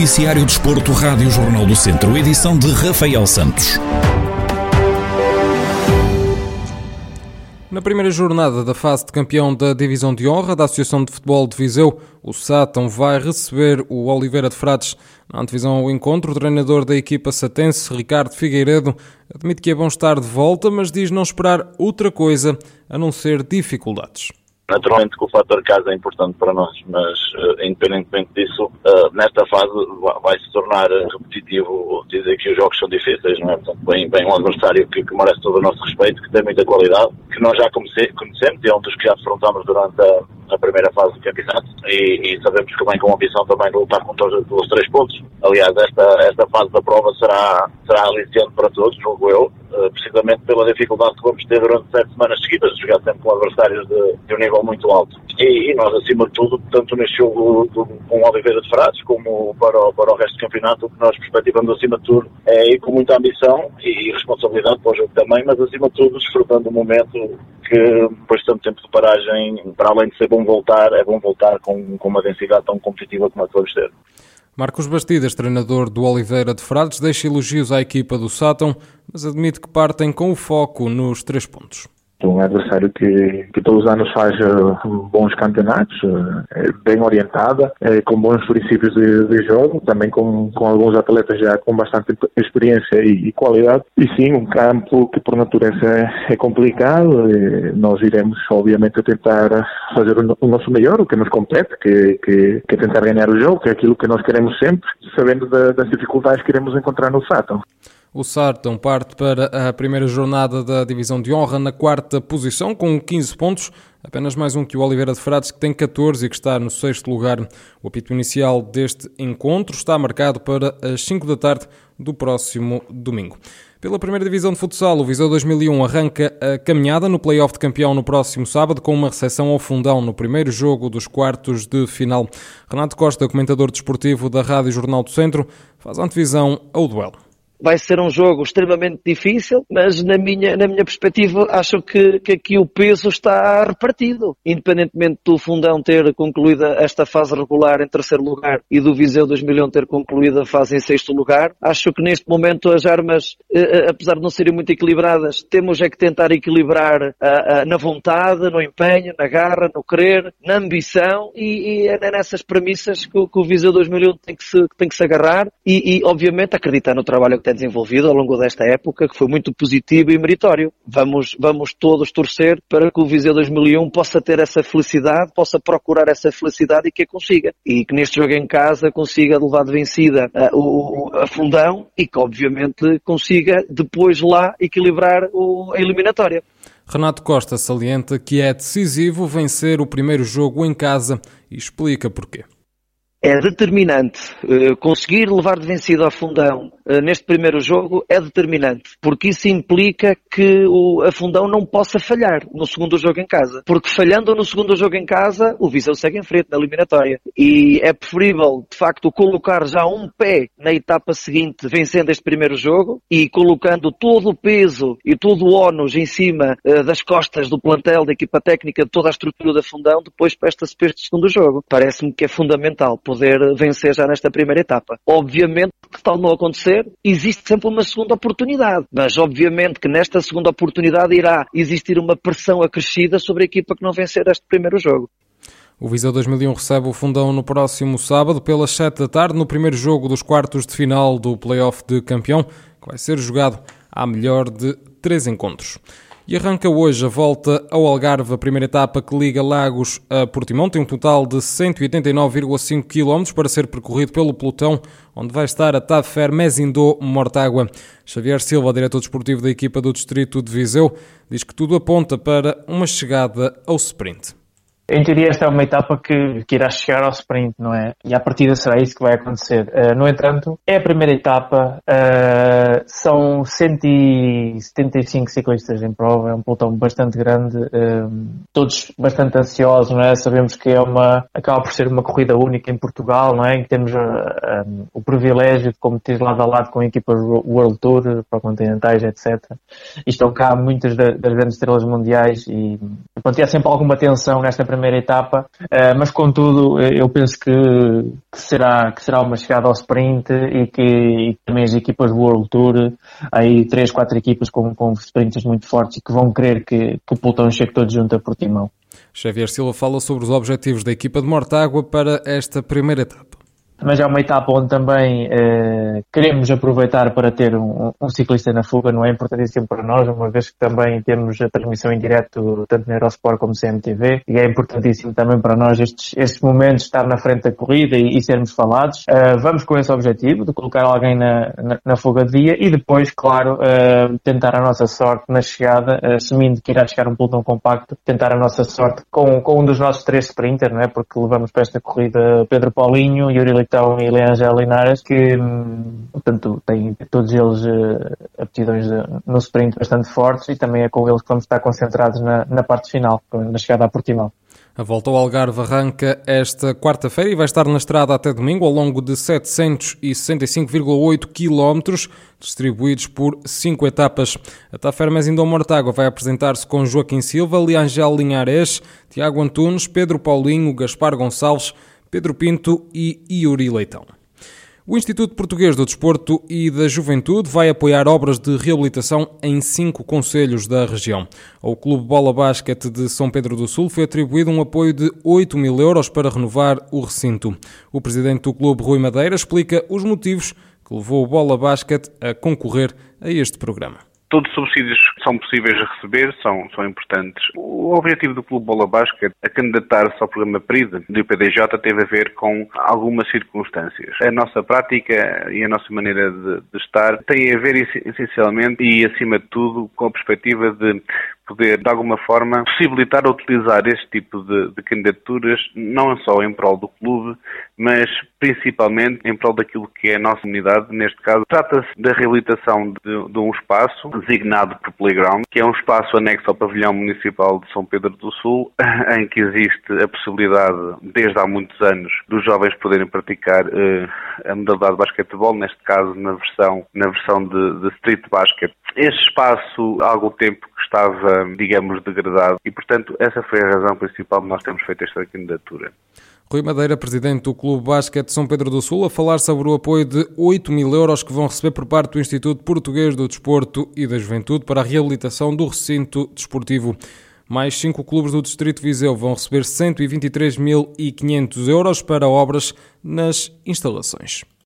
Noticiário Desporto, Rádio Jornal do Centro, edição de Rafael Santos. Na primeira jornada da fase de campeão da Divisão de Honra da Associação de Futebol de Viseu, o Sátão vai receber o Oliveira de Frades. Na antevisão ao encontro, o treinador da equipa satense, Ricardo Figueiredo, admite que é bom estar de volta, mas diz não esperar outra coisa a não ser dificuldades. Naturalmente que o fator casa é importante para nós, mas uh, independentemente disso, uh, nesta fase vai se tornar repetitivo dizer que os jogos são difíceis, não é? Portanto, bem um adversário que, que, merece todo o nosso respeito, que tem muita qualidade, que nós já conhecemos e é um dos que já afrontamos durante a, a primeira fase do campeonato e, e, sabemos que vem com a ambição também de lutar com todos os três pontos. Aliás, esta, esta fase da prova será, será aliciante para todos, julgo eu, eh, precisamente pela dificuldade que vamos ter durante sete semanas seguidas, jogar sempre com adversários de, de um nível muito alto. E, e, nós, acima de tudo, tanto neste jogo do, com Oliveira de Frades, como para o, para o resto do campeonato, o que nós perspectivamos, acima de tudo, é ir com muita ambição e responsabilidade para o jogo também, mas, acima de tudo, desfrutando do momento que, depois de tanto tempo de paragem, para além de ser bom voltar, é bom voltar com, com uma densidade tão competitiva como a que vamos ter. Marcos Bastidas, treinador do Oliveira de Frades, deixa elogios à equipa do Sátão, mas admite que partem com o foco nos três pontos um adversário que, que todos os anos faz uh, bons campeonatos, uh, bem orientada, uh, com bons princípios de, de, jogo, também com, com alguns atletas já com bastante experiência e, e qualidade. E sim, um campo que por natureza é, é complicado. nós iremos, obviamente, tentar fazer o, nosso melhor, o que nos compete, que, que, que, é tentar ganhar o jogo, que é aquilo que nós queremos sempre, sabendo da, das dificuldades que iremos encontrar no Sátão. O Sarton parte para a primeira jornada da Divisão de Honra na quarta posição, com 15 pontos, apenas mais um que o Oliveira de Frades, que tem 14 e que está no sexto lugar. O apito inicial deste encontro está marcado para as 5 da tarde do próximo domingo. Pela primeira divisão de futsal, o Viseu 2001 arranca a caminhada no play-off de campeão no próximo sábado com uma recepção ao fundão no primeiro jogo dos quartos de final. Renato Costa, comentador desportivo da Rádio Jornal do Centro, faz antevisão ao duelo vai ser um jogo extremamente difícil, mas na minha, na minha perspectiva acho que, que aqui o peso está repartido. Independentemente do Fundão ter concluído esta fase regular em terceiro lugar e do Viseu 2001 ter concluído a fase em sexto lugar, acho que neste momento as armas, eh, eh, apesar de não serem muito equilibradas, temos é que tentar equilibrar na vontade, no empenho, na garra, no querer, na ambição e, e é nessas premissas que, que, o Viseu 2001 tem que se, tem que se agarrar e, e obviamente acreditar no trabalho que tem desenvolvido ao longo desta época, que foi muito positivo e meritório. Vamos, vamos todos torcer para que o Viseu 2001 possa ter essa felicidade, possa procurar essa felicidade e que a consiga. E que neste jogo em casa consiga levar de vencida uh, o, a fundão e que obviamente consiga depois lá equilibrar o, a eliminatória. Renato Costa salienta que é decisivo vencer o primeiro jogo em casa e explica porquê é determinante. Uh, conseguir levar de vencido ao fundão uh, neste primeiro jogo é determinante, porque isso implica que o, a fundão não possa falhar no segundo jogo em casa. Porque falhando no segundo jogo em casa, o Viseu segue em frente na eliminatória. E é preferível, de facto, colocar já um pé na etapa seguinte, vencendo este primeiro jogo e colocando todo o peso e todo o ónus em cima uh, das costas do plantel, da equipa técnica, de toda a estrutura da fundão, depois para este segundo jogo. Parece-me que é fundamental poder vencer já nesta primeira etapa. Obviamente que tal não acontecer, existe sempre uma segunda oportunidade, mas obviamente que nesta segunda oportunidade irá existir uma pressão acrescida sobre a equipa que não vencer este primeiro jogo. O Viseu 2001 recebe o Fundão no próximo sábado, pelas 7 da tarde, no primeiro jogo dos quartos de final do Playoff de Campeão, que vai ser jogado à melhor de três encontros. E arranca hoje a volta ao Algarve, a primeira etapa que liga Lagos a Portimão. Tem um total de 189,5 km para ser percorrido pelo pelotão, onde vai estar a Tafer Mezindô Mortágua. Xavier Silva, diretor desportivo da equipa do Distrito de Viseu, diz que tudo aponta para uma chegada ao sprint. Em teoria, esta é uma etapa que, que irá chegar ao sprint, não é? E à partida será isso que vai acontecer. Uh, no entanto, é a primeira etapa, uh, são 175 ciclistas em prova, é um pelotão bastante grande, uh, todos bastante ansiosos, não é? Sabemos que é uma, acaba por ser uma corrida única em Portugal, não é? Em que temos o privilégio de competir lado a lado com equipas World Tour, para continentais, etc. E estão cá muitas das grandes estrelas mundiais e, pronto, e há sempre alguma tensão nesta primeira primeira etapa, uh, mas contudo eu penso que, que, será, que será uma chegada ao sprint e que e também as equipas World Tour, aí três, quatro equipas com, com sprints muito fortes e que vão querer que, que o pelotão chegue todo junto a Portimão. Xavier Silva fala sobre os objetivos da equipa de Mortágua para esta primeira etapa mas é uma etapa onde também eh, queremos aproveitar para ter um, um, ciclista na fuga, não é importantíssimo para nós, uma vez que também temos a transmissão em direto tanto na Eurosport como CMTV, e é importantíssimo também para nós estes, estes momentos estar na frente da corrida e, e sermos falados. Eh, vamos com esse objetivo de colocar alguém na, na, na fuga de dia e depois, claro, eh, tentar a nossa sorte na chegada, assumindo que irá chegar um pelotão compacto, tentar a nossa sorte com, com um dos nossos três sprinters, não é? porque levamos para esta corrida Pedro Paulinho, Yuri Leitão e Leangel Linares, que, hum, portanto, têm todos eles uh, aptidões de, no sprint bastante fortes e também é com eles que vamos estar concentrados na, na parte final, na chegada a Portimão. A volta ao Algarve arranca esta quarta-feira e vai estar na estrada até domingo ao longo de 765,8 km, distribuídos por cinco etapas. A Tafermes Indom Mortágua vai apresentar-se com Joaquim Silva, Liangel Linhares, Tiago Antunes, Pedro Paulinho, Gaspar Gonçalves, Pedro Pinto e Yuri Leitão. O Instituto Português do Desporto e da Juventude vai apoiar obras de reabilitação em cinco conselhos da região. Ao Clube Bola Basquete de São Pedro do Sul foi atribuído um apoio de 8 mil euros para renovar o recinto. O presidente do clube, Rui Madeira, explica os motivos que levou o Bola Basquete a concorrer a este programa. Todos os subsídios são possíveis de receber, são, são importantes. O objetivo do Clube Bola Basket, a candidatar-se ao programa PRIDA do IPDJ, teve a ver com algumas circunstâncias. A nossa prática e a nossa maneira de, de estar tem a ver essencialmente e, acima de tudo, com a perspectiva de poder, de alguma forma, possibilitar utilizar este tipo de, de, candidaturas, não só em prol do clube, mas principalmente em prol daquilo que é a nossa unidade. Neste caso, trata-se da reabilitação de, de, um espaço designado por Playground, que é um espaço anexo ao pavilhão municipal de São Pedro do Sul, em que existe a possibilidade, desde há muitos anos, dos jovens poderem praticar uh, a modalidade de basquetebol, neste caso na versão, na versão de, de street basket. Este espaço, há algum tempo que estava, digamos, degradado e, portanto, essa foi a razão principal de nós termos feito esta candidatura. Rui Madeira, presidente do Clube Basquete São Pedro do Sul, a falar sobre o apoio de 8 mil euros que vão receber por parte do Instituto Português do Desporto e da Juventude para a reabilitação do recinto desportivo. Mais cinco clubes do Distrito Viseu vão receber 123.500 euros para obras nas instalações.